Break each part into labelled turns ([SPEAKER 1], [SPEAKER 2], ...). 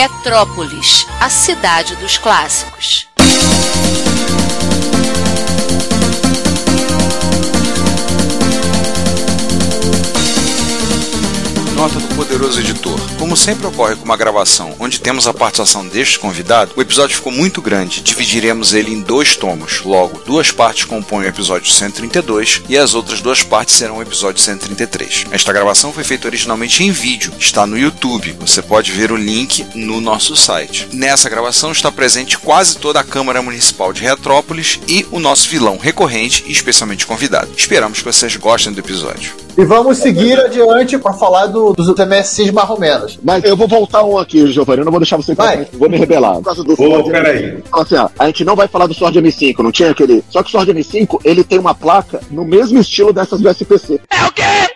[SPEAKER 1] Retrópolis, a cidade dos clássicos.
[SPEAKER 2] Nota do poderoso editor. Como sempre ocorre com uma gravação onde temos a participação deste convidado, o episódio ficou muito grande. Dividiremos ele em dois tomos. Logo, duas partes compõem o episódio 132 e as outras duas partes serão o episódio 133. Esta gravação foi feita originalmente em vídeo, está no YouTube. Você pode ver o link no nosso site. Nessa gravação está presente quase toda a Câmara Municipal de Retrópolis e o nosso vilão recorrente e especialmente convidado. Esperamos que vocês gostem do episódio.
[SPEAKER 3] E vamos seguir adiante para falar do, dos MSCs marromenos.
[SPEAKER 4] Mas eu vou voltar um aqui, Giovanni. Eu não vou deixar você
[SPEAKER 3] Vai.
[SPEAKER 4] falar, vou me rebelar. Por causa do Sword
[SPEAKER 5] peraí.
[SPEAKER 4] Assim, ó, a gente não vai falar do Sword M5, não tinha aquele. Só que o Sword M5, ele tem uma placa no mesmo estilo dessas do SPC.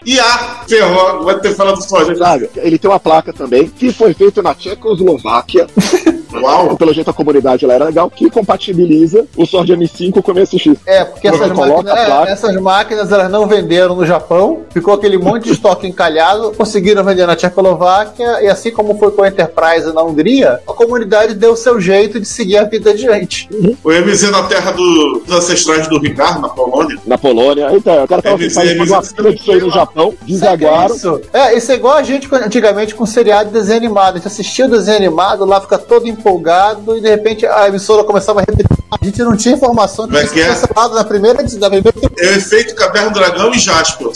[SPEAKER 5] E a ferrou, vai ter falado do Forja.
[SPEAKER 4] Sabe? Ele tem uma placa também, que foi feito na Tchecoslováquia.
[SPEAKER 5] Uau!
[SPEAKER 4] Pelo jeito a comunidade lá era legal, que compatibiliza o Sword M5 com o MSX.
[SPEAKER 3] É, porque essas
[SPEAKER 4] coloca
[SPEAKER 3] máquinas, é, essas máquinas elas não venderam no Japão, ficou aquele monte de estoque encalhado, conseguiram vender na Tchecoslováquia, e assim como foi com a Enterprise na Hungria, a comunidade deu o seu jeito de seguir a vida adiante.
[SPEAKER 5] O MZ na terra do- dos ancestrais do Ricardo, na Polônia.
[SPEAKER 4] Na Polônia. Então, o cara tava
[SPEAKER 5] MZ,
[SPEAKER 4] fazendo uma
[SPEAKER 5] MZ,
[SPEAKER 4] fila disso aí no Japão, desaguaram.
[SPEAKER 3] Isso. É, isso é igual a gente antigamente com seriado de desenho animado. A gente assistia o desenho animado, lá fica todo empolgado, e de repente a emissora começava a repetir. A gente não tinha informação de
[SPEAKER 5] Como é
[SPEAKER 3] que
[SPEAKER 5] que é?
[SPEAKER 3] na primeira, na primeira
[SPEAKER 5] É o efeito Caverna do Dragão e Jasper.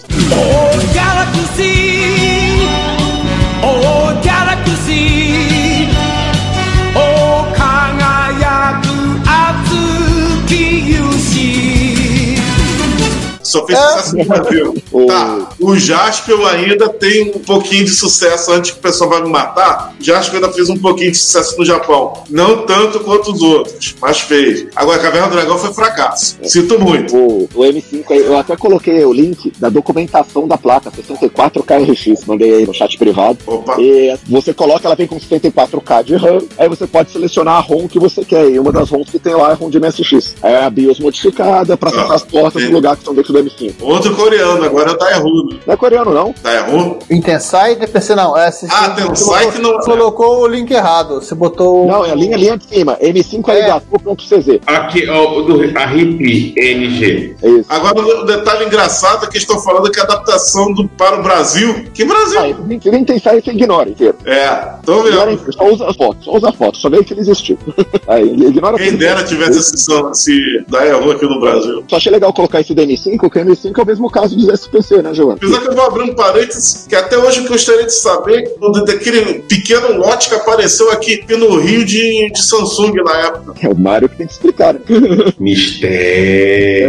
[SPEAKER 6] Oh, Galaxy! Oh, Galaxy! Oh!
[SPEAKER 5] Só fez sucesso no Brasil.
[SPEAKER 4] O-
[SPEAKER 5] Tá, o Jasper ainda tem um pouquinho de sucesso antes que o pessoal vai me matar. Jasper ainda fez um pouquinho de sucesso no Japão. Não tanto quanto os outros, mas fez. Agora, Caverna do Dragão foi fracasso. Sinto muito.
[SPEAKER 4] O, o M5 aí, eu até coloquei o link da documentação da placa 64KRX, mandei aí no chat privado.
[SPEAKER 5] Opa.
[SPEAKER 4] E você coloca, ela vem com 74K de RAM, aí você pode selecionar a ROM que você quer. E uma das ROMs que tem lá é a ROM de MSX. Aí é a BIOS modificada pra acessar
[SPEAKER 5] Ah,
[SPEAKER 4] as portas do lugar que estão dentro do M5.
[SPEAKER 5] Outro coreano, agora é o Daewoo. né?
[SPEAKER 4] Não é coreano, não.
[SPEAKER 5] Daewoo?
[SPEAKER 3] Intensai e não. É, você,
[SPEAKER 5] Ah,
[SPEAKER 3] você
[SPEAKER 5] Tensai que não-
[SPEAKER 3] colocou, colocou o link errado. Você botou.
[SPEAKER 4] Não, é a linha, linha de cima. M5
[SPEAKER 3] É.
[SPEAKER 7] Aqui, ó, o do, a RIP NG.
[SPEAKER 4] É isso.
[SPEAKER 5] Agora, o detalhe engraçado é que estão falando que a adaptação do, para o Brasil. Que Brasil?
[SPEAKER 4] Ah, nem, site, você ignora inteiro.
[SPEAKER 5] É, tô vendo.
[SPEAKER 4] só usa as fotos, só usa as fotos, só vê que ele existiu. Aí, ignora
[SPEAKER 5] Quem dera tivesse esse, esse Daewoo aqui no Brasil.
[SPEAKER 4] Só achei legal colocar esse do M5, que o M5 é o mesmo caso dos SPC, né, Giovanni?
[SPEAKER 5] Apesar que eu vou abrir um parênteses, que até hoje eu gostaria de saber daquele pequeno lote que apareceu aqui no Rio de, de Samsung na época.
[SPEAKER 4] É o Mário que tem que explicar, né?
[SPEAKER 7] Mistério.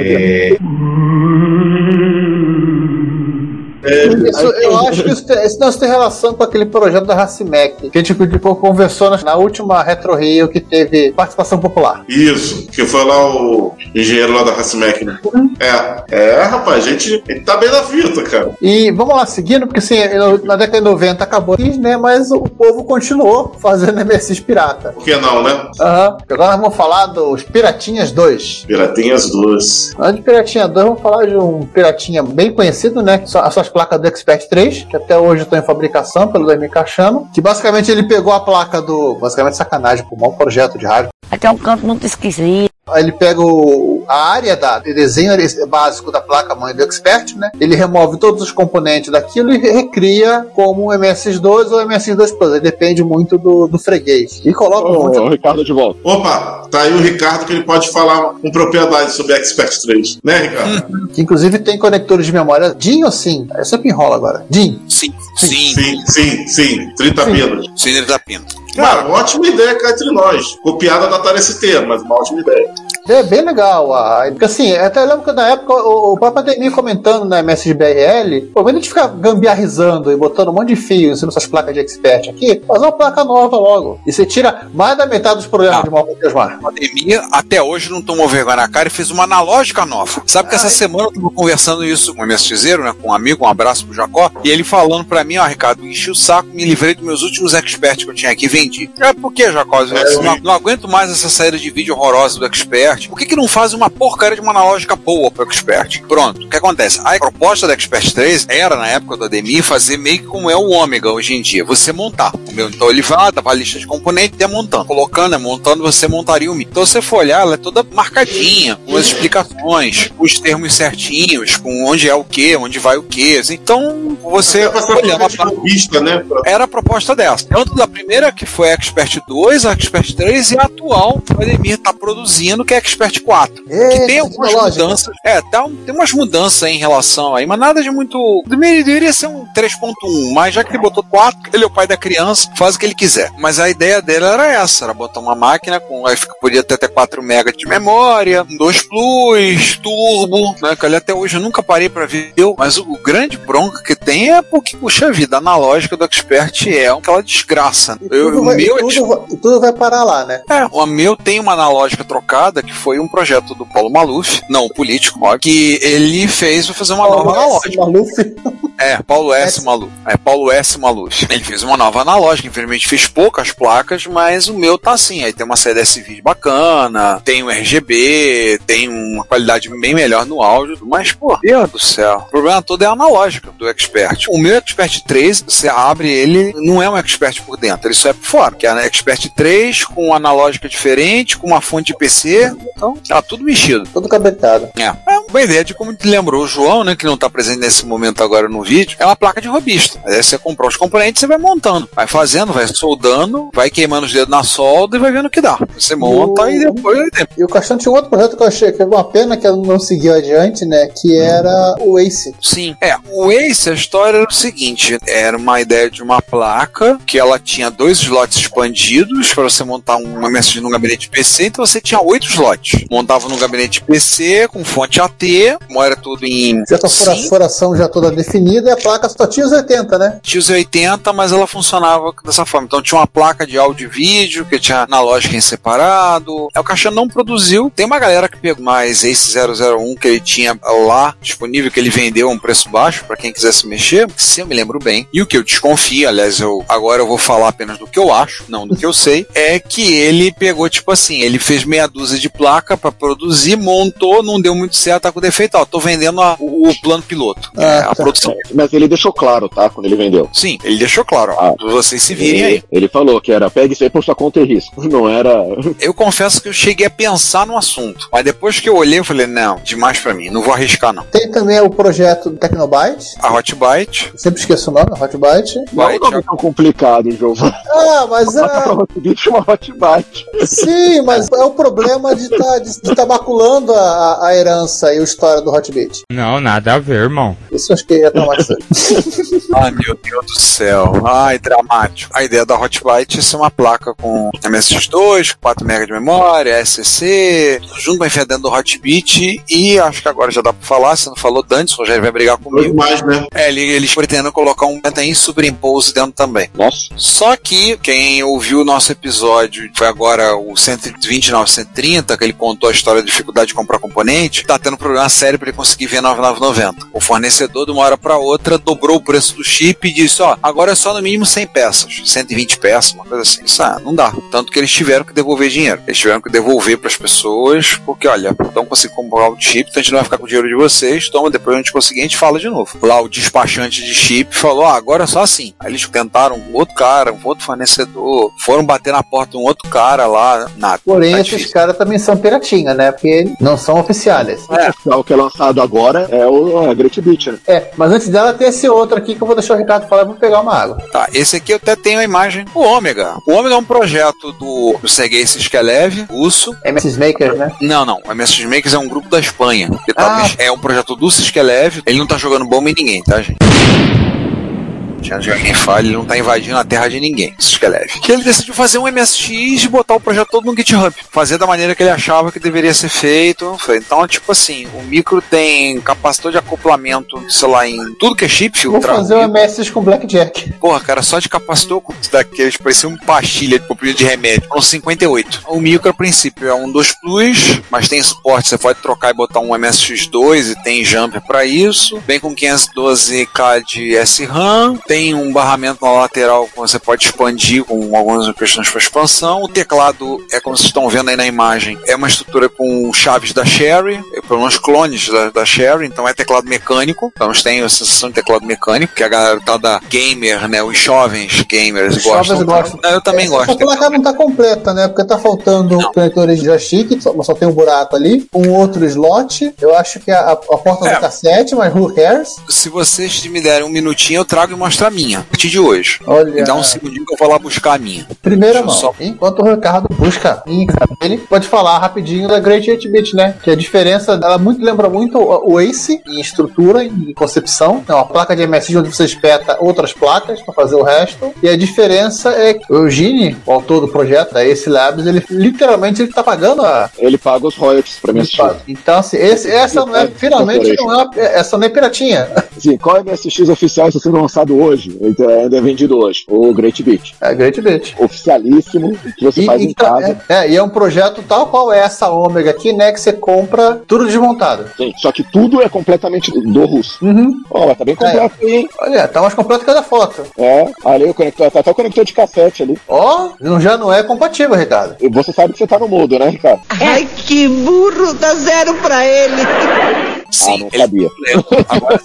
[SPEAKER 3] Isso, eu acho que isso tem, isso tem relação com aquele projeto da Racimec, que a gente tipo, conversou na, na última Retro Rio que teve participação popular.
[SPEAKER 5] Isso, que foi lá o engenheiro lá da Racimec, né? É, é, rapaz, a gente, a gente tá bem na fita, cara.
[SPEAKER 3] E vamos lá, seguindo, porque assim, na década de 90 acabou né? Mas o povo continuou fazendo MSX pirata.
[SPEAKER 5] Por que não, né?
[SPEAKER 3] Aham. Agora nós vamos falar dos Piratinhas 2.
[SPEAKER 5] Piratinhas duas.
[SPEAKER 3] Antes de Piratinha 2, vamos falar de um Piratinha bem conhecido, né? As suas placas do Expert 3, que até hoje estão em fabricação pelo MK Chano. Que basicamente ele pegou a placa do. Basicamente sacanagem, por mau projeto de rádio.
[SPEAKER 8] Até um canto muito esquisito.
[SPEAKER 3] Aí ele pega o- a área da, de desenho básico da placa-mãe do Expert, né? Ele remove todos os componentes daquilo e recria como um MSX2 ou MSX2 Plus. Aí depende muito do, do freguês. E coloca um monte
[SPEAKER 4] Ô, Ricardo de volta.
[SPEAKER 5] Opa, tá aí o Ricardo que ele pode falar com propriedade sobre Expert 3. Né, Ricardo?
[SPEAKER 3] que inclusive tem conectores de memória DIN ou SIM? Eu sempre enrola agora. DIN.
[SPEAKER 2] Sim, sim,
[SPEAKER 5] sim, sim, sim. 30 pilas.
[SPEAKER 2] Sim, ele da pinta.
[SPEAKER 5] Cara, uma ótima ideia cá entre nós. Copiada da Atari ST, mas uma ótima ideia.
[SPEAKER 3] É bem legal. A... Porque assim, até lembro que na época o, o próprio Ademir comentando na MSBRL, pô, quando a gente fica gambiarrizando e botando um monte de fios nessas placas de expert aqui, faz uma placa nova logo. E você tira mais da metade dos problemas
[SPEAKER 2] Ah.
[SPEAKER 3] de mal Mar.
[SPEAKER 2] A Ademir até hoje não tomou vergonha na cara e fez uma analógica nova. Sabe que essa semana eu tava conversando isso com o MSXero, né? Com um amigo, um abraço pro Jacó, e ele falando pra mim, ó, Ricardo, enchi o saco, me livrei dos meus últimos experts que eu tinha aqui e vendi. É por que, Jacó? Eu não, não aguento mais essa saída de vídeo horrorosa do Expert. Por que, que não faz uma porcaria de uma analógica boa pro Expert? Pronto. O que acontece? A proposta da Expert 3 era, na época do Ademir, fazer meio que como é o Ômega hoje em dia. Você montar. O meu, então ele vai dava a lista de componentes e ia montando. Colocando, é montando, você montaria o Mi. Então você for olhar, ela é toda marcadinha, com as explicações, com os termos certinhos, com onde é o que, onde vai o que. Então você
[SPEAKER 5] pra vista, né?
[SPEAKER 2] Era a proposta dessa. Tanto da primeira, que foi a Expert 2, a Expert 3, e a atual, que o Ademir está produzindo, que é a Expert 4. que
[SPEAKER 3] Eita,
[SPEAKER 2] tem algumas
[SPEAKER 3] tecnológica.
[SPEAKER 2] mudanças. É, tá, tem umas mudanças aí em relação aí, mas nada de muito. Deveria, deveria ser um 3.1, mas já que ele botou 4, ele é o pai da criança, faz o que ele quiser. Mas a ideia dele era essa: era botar uma máquina com. Aí podia ter até 4 MB de memória, 2 Plus, turbo, né? Que até hoje eu nunca parei pra ver. Mas o, o grande bronca que tem é porque, puxa vida, a analógica do Expert é aquela desgraça. Eu,
[SPEAKER 3] tudo,
[SPEAKER 2] o
[SPEAKER 3] vai,
[SPEAKER 2] meu é
[SPEAKER 3] tudo, vai, tudo vai parar lá, né?
[SPEAKER 2] é, o meu tem uma analógica trocada, que foi um projeto do Paulo Maluf, não, o político, ó, que ele fez fazer uma nova analógica.
[SPEAKER 3] Maluf.
[SPEAKER 2] É, Paulo S. Maluf. É, Paulo S. Maluf. Ele fez uma nova analógica, infelizmente fez poucas placas, mas o meu tá assim. Aí tem uma CDS-vídeo bacana, tem um RGB, tem uma qualidade bem melhor no áudio, mas, pô, Deus do céu. O problema todo é a analógica do Expert. O meu Expert 3, você abre ele, não é um Expert por dentro, ele só é por fora. Que é a Expert 3 com analógica diferente, com uma fonte de PC, então tá tudo mexido.
[SPEAKER 3] Todo cabetado.
[SPEAKER 2] É. É uma ideia de como te lembrou o João, né, que não tá presente nesse momento agora no vídeo, é uma placa de robista. Aí você comprou os componentes, você vai montando, vai fazendo, vai soldando, vai queimando os dedos na solda e vai vendo o que dá. Você monta e depois
[SPEAKER 3] E o Caixão tinha um outro projeto que eu achei que é uma pena que ela não seguiu adiante, né? Que era o Ace.
[SPEAKER 2] Sim. É, o Ace, a história era o seguinte: era uma ideia de uma placa que ela tinha dois slots expandidos para você montar uma mensagem no gabinete PC, então você tinha oito slots. Montava no gabinete PC com fonte AT, como era tudo em.
[SPEAKER 3] Já com a furação já toda definida e a placa só tinha os 80, né?
[SPEAKER 2] tinha os 80, mas ela funcionava dessa forma. Então tinha uma placa de áudio e vídeo que tinha analógica em separado. É, O Caixão não produziu. Tem uma galera que pegou mais Ace 001 que ele tinha lá disponível, que ele vendeu a um preço baixo para quem quisesse mexer, se eu me lembro bem. E o que eu desconfio, aliás, eu agora eu vou falar apenas do que eu acho, não do que eu sei, é que ele pegou tipo assim, ele fez meia dúzia de placa para produzir, montou, não deu muito certo, tá com defeito, ó, tô vendendo a- o, o plano piloto,
[SPEAKER 3] Ah,
[SPEAKER 2] é, a
[SPEAKER 3] tá.
[SPEAKER 2] produção.
[SPEAKER 4] Mas ele deixou claro, tá? Quando ele vendeu.
[SPEAKER 2] Sim, ele deixou claro, ó, vocês se virem aí.
[SPEAKER 4] Ele, ele falou que era pegue isso aí por sua conta e risco. Não era.
[SPEAKER 2] Eu confesso que eu cheguei a pensar no assunto, mas depois que eu olhei, eu falei, não, demais pra mim, não vou arriscar não.
[SPEAKER 3] Tem também o projeto do Tecnobyte.
[SPEAKER 2] A Hotbyte,
[SPEAKER 3] sempre esqueço o nome, Hotbyte.
[SPEAKER 4] Não é um nome tão complicado, Giovanni.
[SPEAKER 3] Ah, mas é.
[SPEAKER 4] Uma Hotbyte.
[SPEAKER 3] Sim, mas é o problema de estar de, de tá maculando a, a herança a história do Hotbit.
[SPEAKER 9] Não, nada a ver, irmão.
[SPEAKER 3] Isso eu acho que ia traumatizar.
[SPEAKER 2] Ai, meu Deus do céu. Ai, dramático. A ideia da Hotbyte é ser uma placa com MSX2, 4 MB de memória, SCC, junto com a dentro do Hotbit e acho que agora já dá pra falar, se não falou Dantes, o Rogério vai brigar comigo.
[SPEAKER 5] mais, né?
[SPEAKER 2] É, ele- eles pretendem colocar um em superimpose dentro também.
[SPEAKER 4] Nossa.
[SPEAKER 2] Só que quem ouviu o nosso episódio, foi agora o 129, 130, que ele contou a história da dificuldade de comprar componente, tá tendo problema sério para ele conseguir ver 9990. O fornecedor, de uma hora para outra, dobrou o preço do chip e disse: Ó, agora é só no mínimo 100 peças, 120 peças, uma coisa assim. Isso ah, não dá. Tanto que eles tiveram que devolver dinheiro. Eles tiveram que devolver para as pessoas, porque olha, não consigo comprar o chip, então a gente não vai ficar com o dinheiro de vocês, toma, depois a gente conseguir, a gente fala de novo. Lá o despachante de chip falou: ah, agora é só assim. Aí eles tentaram um outro cara, um outro fornecedor, foram bater na porta de um outro cara lá, nada.
[SPEAKER 3] Porém,
[SPEAKER 2] Tá
[SPEAKER 3] esses caras também são piratinha, né? Porque não são oficiais.
[SPEAKER 4] O que é lançado agora é o a Great Beat, né?
[SPEAKER 3] É, mas antes dela tem esse outro aqui que eu vou deixar o Ricardo falar e vou pegar uma água.
[SPEAKER 2] Tá, esse aqui eu até tenho a imagem. O Ômega. O Ômega é um projeto do, do Sergei Siskelev, russo.
[SPEAKER 3] MS Makers, né?
[SPEAKER 2] Não, não. O MS Makers é um grupo da Espanha. que tá
[SPEAKER 3] Ah.
[SPEAKER 2] É um projeto do Siskelev. Ele não tá jogando bomba em ninguém, tá, gente? Antes que alguém fale, ele não tá invadindo a terra de ninguém. Isso que é leve. Que ele decidiu fazer um MSX e botar o projeto todo no GitHub. Fazer da maneira que ele achava que deveria ser feito. Então, tipo assim, o micro tem capacitor de acoplamento, sei lá, em tudo que é chip,
[SPEAKER 3] Vou
[SPEAKER 2] filtrado.
[SPEAKER 3] fazer um MSX com Blackjack.
[SPEAKER 2] Porra, cara, só de capacitor com daqueles, parecia um pastilha de comprimido de remédio. Com 58. O micro, a princípio, é um 2 Plus, mas tem suporte, você pode trocar e botar um MSX2 e tem jumper pra isso. Vem com 512K de SRAM, tem um barramento na lateral que você pode expandir com algumas questões para expansão. O teclado é como vocês estão vendo aí na imagem, é uma estrutura com chaves da Sherry, é, pelo menos clones da, da Sherry, então é teclado mecânico. Então têm a sensação de teclado mecânico, que a garotada gamer, né, os jovens gamers
[SPEAKER 3] Os
[SPEAKER 2] gostam.
[SPEAKER 3] jovens gostam.
[SPEAKER 2] É, Eu também
[SPEAKER 3] Essa
[SPEAKER 2] gosto.
[SPEAKER 3] placa não tá completa, né? Porque tá faltando conectores de joystick, só, só tem um buraco ali, um outro slot. Eu acho que a, a- a porta
[SPEAKER 2] É.
[SPEAKER 3] do cassete, mas who cares?
[SPEAKER 2] Se vocês me derem um minutinho, eu trago e mostro a minha, a partir de hoje.
[SPEAKER 3] Olha.
[SPEAKER 2] Me dá um segundinho que eu vou lá buscar a minha.
[SPEAKER 3] Primeira mão.
[SPEAKER 2] só-
[SPEAKER 3] Enquanto o Ricardo busca, ele pode falar rapidinho da Great 8-bit, né? Que a diferença, ela muito lembra muito o Ace em estrutura, em concepção. É uma placa de MSX onde você espeta outras placas para fazer o resto. E a diferença é que o Eugene, o autor do projeto, da Ace Labs, ele literalmente ele tá pagando a,
[SPEAKER 4] Ele paga os royalties pra MSX.
[SPEAKER 3] então, assim, esse- essa não é, finalmente não é, essa não é piratinha.
[SPEAKER 4] Assim, qual MSX oficial está sendo lançado hoje? Então, ainda é vendido hoje. O Great Beat.
[SPEAKER 3] É Great Bit.
[SPEAKER 4] Oficialíssimo, que você
[SPEAKER 3] E,
[SPEAKER 4] faz
[SPEAKER 3] e
[SPEAKER 4] em
[SPEAKER 3] tá-
[SPEAKER 4] casa.
[SPEAKER 3] é, é, e é um projeto tal qual é essa Ômega aqui, né? Que você compra tudo desmontado.
[SPEAKER 4] Sim, só que tudo é completamente do russo.
[SPEAKER 3] Uhum.
[SPEAKER 4] Ó, mas tá bem completo aí, hein?
[SPEAKER 3] Olha, tá mais completo que a da foto.
[SPEAKER 4] É, ali o conector, tá até o conector de cassete ali.
[SPEAKER 3] Ó, não- já não é compatível, Ricardo.
[SPEAKER 4] E você sabe que você tá no mudo, né, Ricardo?
[SPEAKER 9] Ai, que burro, dá zero pra ele.
[SPEAKER 2] Sim,
[SPEAKER 4] ah, não
[SPEAKER 2] ele
[SPEAKER 4] sabia.
[SPEAKER 2] Agora,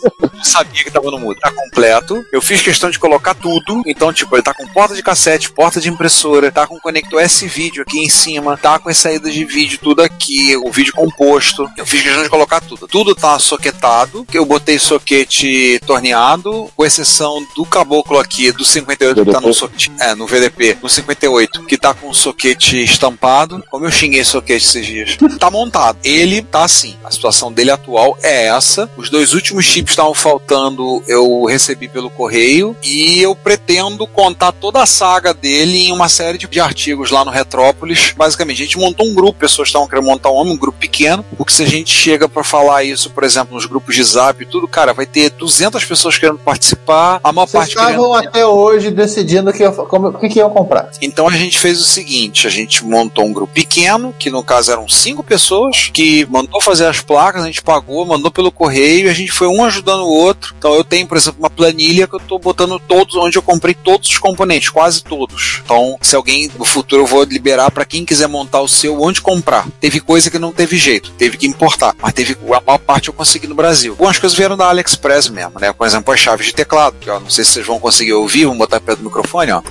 [SPEAKER 2] sabia que tava no mudo. Tá completo. Eu fiz questão de colocar tudo. Então, tipo, ele tá com porta de cassete, porta de impressora, tá com conector S-Vídeo aqui em cima, tá com as saídas de vídeo tudo aqui, o vídeo composto. Eu fiz questão de colocar tudo. Tudo tá soquetado. Eu botei soquete torneado, com exceção do caboclo aqui do 58 que tá no soquete. É, no VDP, no 58, que tá com o soquete estampado. Como eu xinguei soquete esses dias. Tá montado. Ele tá assim. A situação dele atual é essa. Os dois últimos chips estavam faltando, eu recebi pelo correio. E eu pretendo contar toda a saga dele em uma série de, de artigos lá no Retrópolis. Basicamente, a gente montou um grupo, pessoas estavam querendo montar um homem, um grupo pequeno. Porque se a gente chega pra falar isso, por exemplo, nos grupos de zap e tudo, cara, vai ter 200 pessoas querendo participar. A maior
[SPEAKER 3] Vocês
[SPEAKER 2] parte querendo
[SPEAKER 3] estavam até hoje decidindo o que, como- o que, que iam comprar.
[SPEAKER 2] então a gente fez o seguinte: a gente montou um grupo pequeno, que no caso eram cinco pessoas, que mandou fazer as placas, a gente pagou, mandou pelo correio a gente foi um ajudando o outro. Então eu tenho, por exemplo, uma planilha que eu tô botando todos, onde eu comprei todos os componentes, quase todos. Então, se alguém no futuro eu vou liberar para quem quiser montar o seu, onde comprar. Teve coisa que não teve jeito, teve que importar, mas teve a maior parte eu consegui no Brasil. Algumas coisas vieram da AliExpress mesmo, né? Por exemplo, as chaves de teclado, que ó, não sei se vocês vão conseguir ouvir, vamos botar perto do microfone, ó.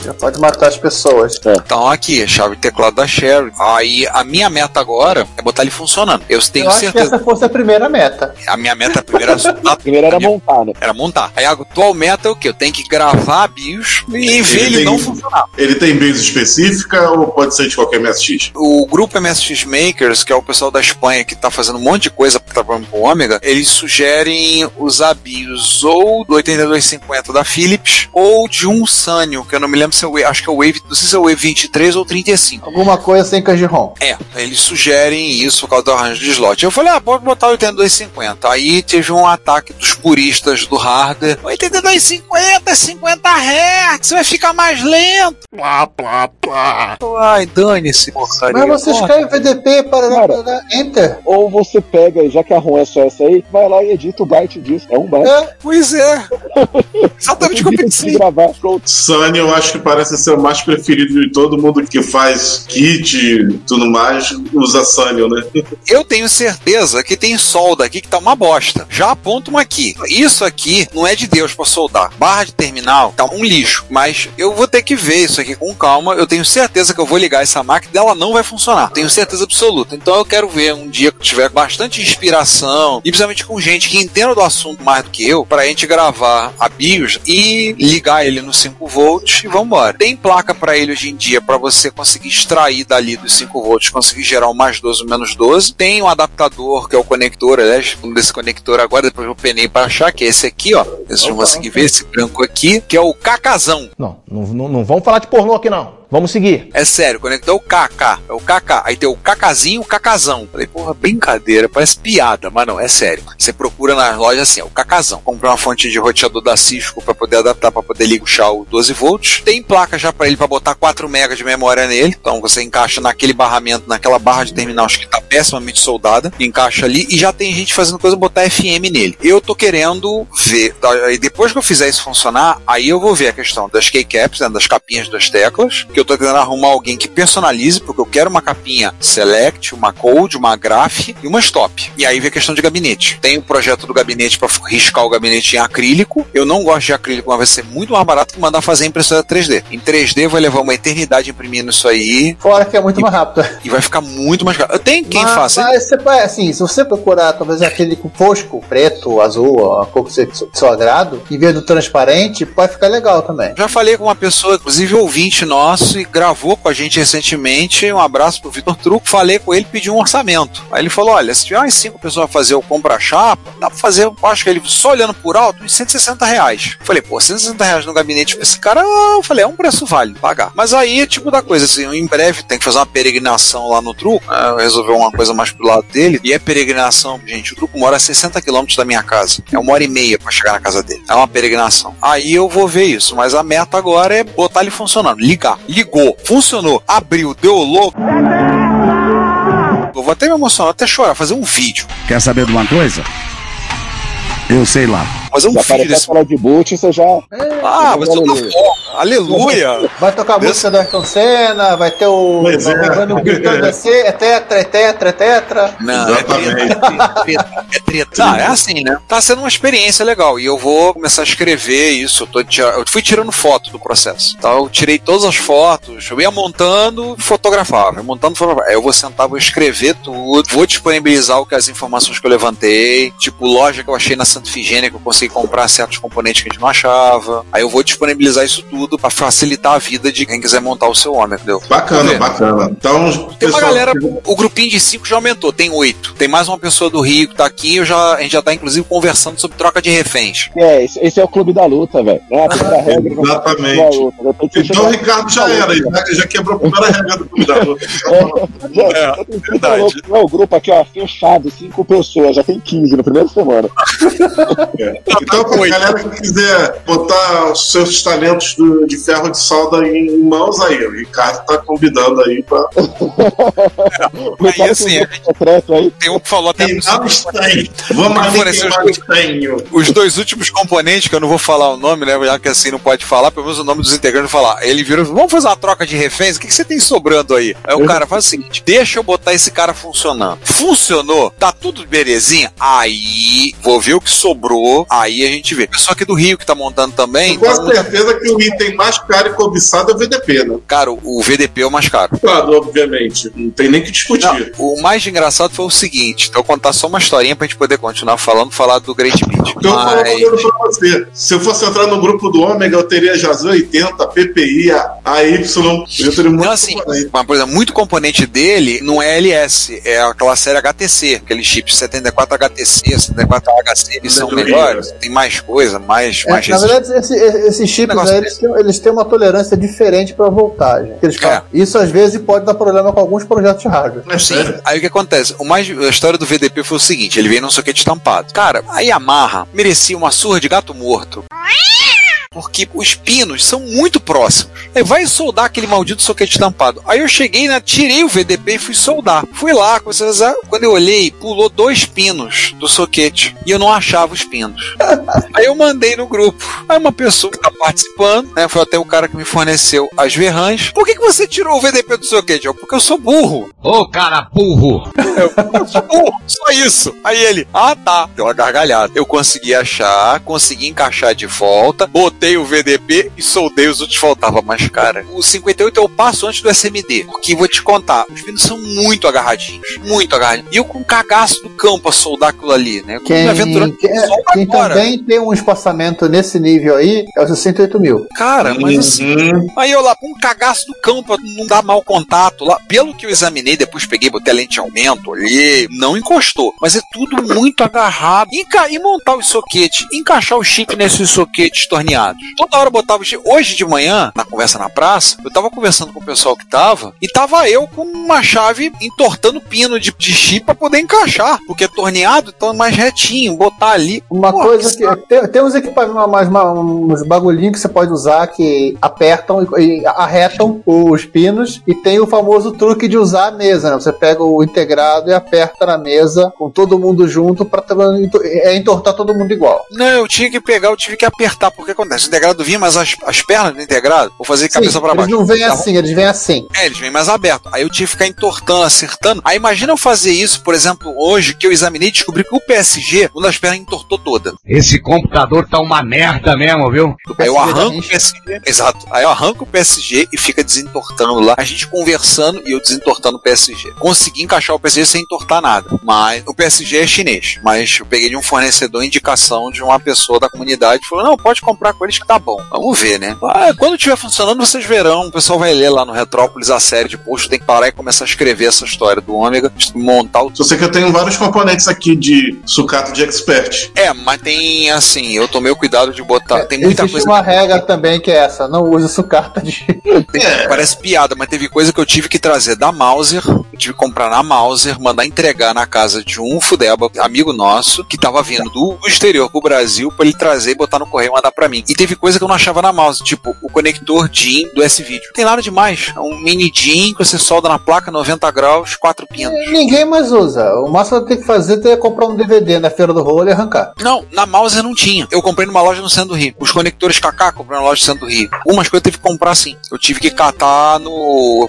[SPEAKER 3] Já pode matar as pessoas.
[SPEAKER 2] Então aqui, a chave de teclado da Sherry. Aí a minha meta agora é botar ele funcionando. Eu tenho
[SPEAKER 3] Eu acho que
[SPEAKER 2] certeza.
[SPEAKER 3] essa fosse a primeira meta.
[SPEAKER 2] A minha meta a primeira
[SPEAKER 4] A primeira era montar, né?
[SPEAKER 2] era montar. Aí a atual meta é o quê? Eu tenho que gravar BIOS e ver ele
[SPEAKER 5] tem-
[SPEAKER 2] não funcionar.
[SPEAKER 5] Ele tem base específica ou pode ser de qualquer MSX?
[SPEAKER 2] O grupo MSX Makers, que é o pessoal da Espanha que tá fazendo um monte de coisa trabalhando com o Ômega, eles sugerem usar BIOS ou do 8250 da Philips ou de um Sanyo, que eu não me lembro se é o Wave, acho que é o Wave, não sei se é o Wave 23 ou 35.
[SPEAKER 3] Alguma coisa sem Cajirron.
[SPEAKER 2] É, eles sugerem isso por causa do arranjo de slot. Eu falei, ah, pode botar 8250. Aí teve um ataque dos puristas do hardware. 8250, 50 Hz, vai ficar mais lento. Plá, plá, plá. Ai, dane-se, porcaria.
[SPEAKER 3] Mas você escreve VDP para
[SPEAKER 4] Cara.
[SPEAKER 3] dar Enter.
[SPEAKER 4] Ou você pega, já que a ROM é só essa aí, vai lá e edita o byte disso. É um byte.
[SPEAKER 3] É,
[SPEAKER 2] Pois é. Exatamente o que eu pensei.
[SPEAKER 4] gravar.
[SPEAKER 5] Sunny eu acho que parece ser o mais preferido de todo mundo que faz kit e tudo mais, usa Sunny, né?
[SPEAKER 2] Eu tenho certeza que tem solda aqui que tá uma bosta. Já aponto uma aqui. Isso aqui não é de Deus pra soldar. Barra de terminal tá um lixo. Mas eu vou ter que ver isso aqui com calma. Eu tenho certeza que eu vou ligar essa máquina e ela não vai funcionar. Tenho certeza absoluta. Então eu quero ver um dia que tiver bastante inspiração e principalmente com gente que entenda do assunto mais do que eu, pra gente gravar a BIOS e ligar ele no 5 volts e vamos vambora. Tem placa pra ele hoje em dia pra você conseguir extrair dali dos 5 volts, conseguir gerar o mais 12 ou menos 12. Tem um adaptador que é o conector, aliás, um desse conector agora, depois eu penei pra achar, que é esse aqui, ó. Esse eu consegui ver, esse branco aqui, que é o cacazão.
[SPEAKER 10] Não, não, não, não vamos falar de pornô aqui não. Vamos seguir.
[SPEAKER 2] É sério, conector é o KK, é o KK. Aí tem o cacazinho e o cacazão. Falei, porra, brincadeira, parece piada, mas não, é sério. Você procura nas lojas assim, é o cacazão. Comprar uma fonte de roteador da Cisco pra poder adaptar, pra poder ligar o 12 volts. Tem placa já pra ele pra botar 4 MB de memória nele. Então você encaixa naquele barramento, naquela barra de terminal, acho que tá pessimamente soldada. Encaixa ali e já tem gente fazendo coisa botar FM nele. Eu tô querendo ver. tá? Depois que eu fizer isso funcionar, aí eu vou ver a questão das keycaps, né, das capinhas das teclas. Que eu tô tentando arrumar alguém que personalize, porque eu quero uma capinha select, uma code, uma graph e uma stop. E aí vem a questão de gabinete. Tem o projeto do gabinete para riscar o gabinete em acrílico. Eu não gosto de acrílico, mas vai ser muito mais barato que mandar fazer impressora 3D. Em 3D vai levar uma eternidade imprimindo isso aí.
[SPEAKER 3] Fora que é muito mais rápido.
[SPEAKER 2] E vai ficar muito mais caro. Tem quem
[SPEAKER 3] mas,
[SPEAKER 2] faça.
[SPEAKER 3] Mas você assim, se você procurar talvez aquele com fosco, preto, azul, a cor que você, do seu agrado, em vez do transparente, pode ficar legal também.
[SPEAKER 2] Já falei com uma pessoa, inclusive ouvinte nosso, e gravou com a gente recentemente. Um abraço pro Vitor Truco. Falei com ele, pedi um orçamento. Aí ele falou: olha, se tiver umas cinco pessoas a fazer o compra chapa, dá pra fazer, acho que ele só olhando por alto, uns 160 reais. Falei, pô, 160 reais no gabinete pra esse cara, eu falei, é um preço válido pagar. Mas aí é tipo da coisa, assim, em breve tem que fazer uma peregrinação lá no Truco, né, resolver uma coisa mais pro lado dele. E é peregrinação, gente, o Truco mora a 60 quilômetros da minha casa. É uma hora e meia pra chegar na casa dele. É uma peregrinação. Aí eu vou ver isso, mas a meta agora é botar ele funcionando. Ligar. Ligou. Funcionou. Abriu. Deu louco. Eu vou até me emocionar, até chorar, fazer um vídeo.
[SPEAKER 11] Quer saber de uma coisa? Eu sei lá.
[SPEAKER 2] Fazer um
[SPEAKER 4] Já apareceu
[SPEAKER 2] desse.
[SPEAKER 4] tela de boot, você já.
[SPEAKER 2] Ah, vai tocar
[SPEAKER 4] Aleluia.
[SPEAKER 2] fogo. Aleluia.
[SPEAKER 3] Vai tocar a música do Ayrton Senna, vai ter o.
[SPEAKER 5] Pois é.
[SPEAKER 3] vai no gritando assim, é tetra, é tetra, é tetra.
[SPEAKER 2] Não, é
[SPEAKER 5] Exatamente.
[SPEAKER 2] treta, é treta, é treta. Ah, é assim, né? Tá sendo uma experiência legal. E eu vou começar a escrever isso. Eu, tô eu fui tirando foto do processo. Então eu tirei todas as fotos, eu ia montando e fotografava. Montando, fotografava. Aí eu vou sentar, vou escrever tudo, vou disponibilizar o que as informações que eu levantei, tipo loja que eu achei na Santa Ifigênia que eu consegui comprar certos componentes que a gente não achava. Aí eu vou disponibilizar isso tudo pra facilitar a vida de quem quiser montar o seu homem, entendeu?
[SPEAKER 5] Bacana, bacana. Então,
[SPEAKER 2] Tem uma
[SPEAKER 5] pessoal,
[SPEAKER 2] galera, o grupinho de cinco já aumentou, tem oito. Tem mais uma pessoa do Rio que tá aqui, eu já, a gente já tá inclusive conversando sobre troca de reféns.
[SPEAKER 4] É, esse, é o clube da luta, velho. É a primeira regra.
[SPEAKER 5] Exatamente.
[SPEAKER 4] Da luta.
[SPEAKER 5] Então o Ricardo já era, já, já quebrou a primeira regra do cuidador.
[SPEAKER 4] Já,
[SPEAKER 2] É,
[SPEAKER 4] já tem 30
[SPEAKER 2] verdade.
[SPEAKER 4] loucos. Não, o grupo aqui, ó, fechado, cinco pessoas, já tem 15 na primeira semana.
[SPEAKER 5] Então, pra galera que quiser botar os seus talentos do- de ferro de solda em mãos aí, o Ricardo tá convidando aí pra.
[SPEAKER 2] Aí assim,
[SPEAKER 4] aí.
[SPEAKER 2] tem um que falou até
[SPEAKER 5] tem. Vamos queimar os
[SPEAKER 2] os dois últimos componentes, que eu não vou falar o nome, né? Já que assim não pode falar, pelo menos o nome dos integrantes falar. Ele virou e falou: vamos fazer uma troca de reféns? O que, que você tem sobrando aí? Aí o cara faz o seguinte: deixa eu botar esse cara funcionando. Funcionou, tá tudo belezinha. Aí vou ver o que sobrou. Aí a gente vê. Pessoa aqui do Rio que tá montando também.
[SPEAKER 5] Com
[SPEAKER 2] Então,
[SPEAKER 5] certeza que o item mais caro e cobiçado é o VDP, né?
[SPEAKER 2] cara, o VDP é o mais caro.
[SPEAKER 5] Claro, obviamente. Não tem nem que discutir.
[SPEAKER 2] Não, o mais engraçado foi o seguinte: então eu vou contar só uma historinha pra gente poder continuar falando, falar do Great Beat.
[SPEAKER 5] Então, eu falo
[SPEAKER 2] Mas.
[SPEAKER 5] pra você. Se eu fosse entrar no grupo do Ômega, eu teria Jazz 80, PPI, AY. Eu teria muito
[SPEAKER 2] Não, assim,
[SPEAKER 5] componente.
[SPEAKER 2] uma coisa, muito componente dele não é LS, é aquela série HTC, aqueles chips 74 HTC, 74 HC, eles são
[SPEAKER 5] Melhoria.
[SPEAKER 2] melhores, tem mais coisa, mais,
[SPEAKER 3] É,
[SPEAKER 2] mais
[SPEAKER 3] na verdade, esse- esse- esses chips aí, eles têm, eles têm uma tolerância diferente para voltagem. Eles falam.
[SPEAKER 2] É.
[SPEAKER 3] Isso às vezes pode dar problema com alguns projetos de hardware.
[SPEAKER 5] É
[SPEAKER 2] Sim.
[SPEAKER 5] sério.
[SPEAKER 2] Aí o que acontece? O mais, a história do VDP foi o seguinte: ele veio num soquete tampado. Cara, a Yamaha merecia uma surra de gato morto. Porque os pinos são muito próximos. Aí vai soldar aquele maldito soquete tampado. Aí eu cheguei, né, tirei o VDP e fui soldar. Fui lá, comecei a usar. Quando eu olhei, pulou dois pinos do soquete. E eu não achava os pinos. Aí eu mandei no grupo. Aí uma pessoa que tá participando, né? Foi até o cara que me forneceu as verrãs. Por que, que você tirou o VDP do soquete? Eu, porque eu sou burro.
[SPEAKER 11] Ô, cara burro!
[SPEAKER 2] Eu sou burro, só isso. Aí ele, ah tá. Deu uma gargalhada. Eu consegui achar, consegui encaixar de volta, botei montei o VDP e soldei os outros faltava mais cara. O 58 eu passo antes do SMD, porque vou te contar, os pinos são muito agarradinhos, muito agarradinhos. E eu com um cagaço do cão pra soldar aquilo ali, né?
[SPEAKER 3] Quem,
[SPEAKER 2] Me aventurando
[SPEAKER 3] quem, quem também tem um espaçamento nesse nível aí é o 68 mil.
[SPEAKER 2] Cara, mas assim. Aí eu lá, com um cagaço do pra não dar mau contato lá. Pelo que eu examinei, depois peguei, botei a lente de aumento, olhei, não encostou. Mas é tudo muito agarrado. E, e montar os soquetes, encaixar o chip nesses soquetes torneados. Toda hora eu botava. Hoje de manhã, na conversa na praça, eu tava conversando com o pessoal que tava, e tava eu com uma chave entortando pino de, de chip pra poder encaixar. Porque é torneado, então é mais retinho, botar ali.
[SPEAKER 3] Uma
[SPEAKER 2] Pô,
[SPEAKER 3] coisa que. Tem, tem uns equipamentos, mais, uns bagulhinhos que você pode usar que apertam e, e arretam os pinos. E tem o famoso truque de usar a mesa, né? Você pega o integrado e aperta na mesa com todo mundo junto ento- é entortar todo mundo igual.
[SPEAKER 2] Não, eu tinha que pegar, eu tive que apertar, porque acontece, o integrado vinha, mas as, as pernas do integrado, vou fazer de cabeça
[SPEAKER 3] Sim,
[SPEAKER 2] pra
[SPEAKER 3] eles
[SPEAKER 2] baixo.
[SPEAKER 3] não vêm
[SPEAKER 2] Tá
[SPEAKER 3] assim, eles vêm assim.
[SPEAKER 2] É, eles vêm mais abertos. Aí eu tive que ficar entortando, acertando. Aí imagina eu fazer isso, por exemplo, hoje, que eu examinei e descobri que o PSG, uma das pernas entortou toda.
[SPEAKER 11] Esse computador tá uma merda mesmo, viu?
[SPEAKER 2] Aí eu arranco o. PSG. Exato. Aí eu arranco o PSG e fica desentortando lá. A gente conversando e eu desentortando o PSG. Consegui encaixar o PSG sem entortar nada. Mas o PSG é chinês. Mas eu peguei de um fornecedor indicação de uma pessoa da comunidade. Falou: não, pode comprar com eles que tá bom. Vamos ver, né? Ah, quando estiver funcionando, vocês verão. O pessoal vai ler lá no Retrópolis a série de post. Tem que parar e começar a escrever essa história do Ômega. Montar o
[SPEAKER 5] Só sei que eu tenho vários componentes aqui de sucata de expert.
[SPEAKER 2] É, mas tem assim, eu tomei o cuidado de botar. Tem muita
[SPEAKER 3] Existe
[SPEAKER 2] coisa
[SPEAKER 3] uma regra também que é essa: não use sucata de.
[SPEAKER 5] É.
[SPEAKER 2] Parece piada, mas teve coisa que eu tive que trazer da Mauser, eu tive que comprar na Mauser, mandar entregar na casa de um Fudeba, amigo nosso, que tava vindo do exterior pro Brasil, pra ele trazer e botar no correio e mandar pra mim. E teve coisa que eu não achava na Mauser, tipo o conector DIN do S-Video. Tem nada demais. É um mini DIN que você solda na placa 90 graus, quatro pinos.
[SPEAKER 3] Ninguém mais usa. O máximo que tem que fazer é comprar um DVD na feira do rolo e arrancar.
[SPEAKER 2] Não, na Mauser não tinha. Eu comprei numa loja no centro do Rio. Os conectores KK comprei na loja no centro do Rio. Umas coisas eu tive que comprar sim. Eu tive que catar no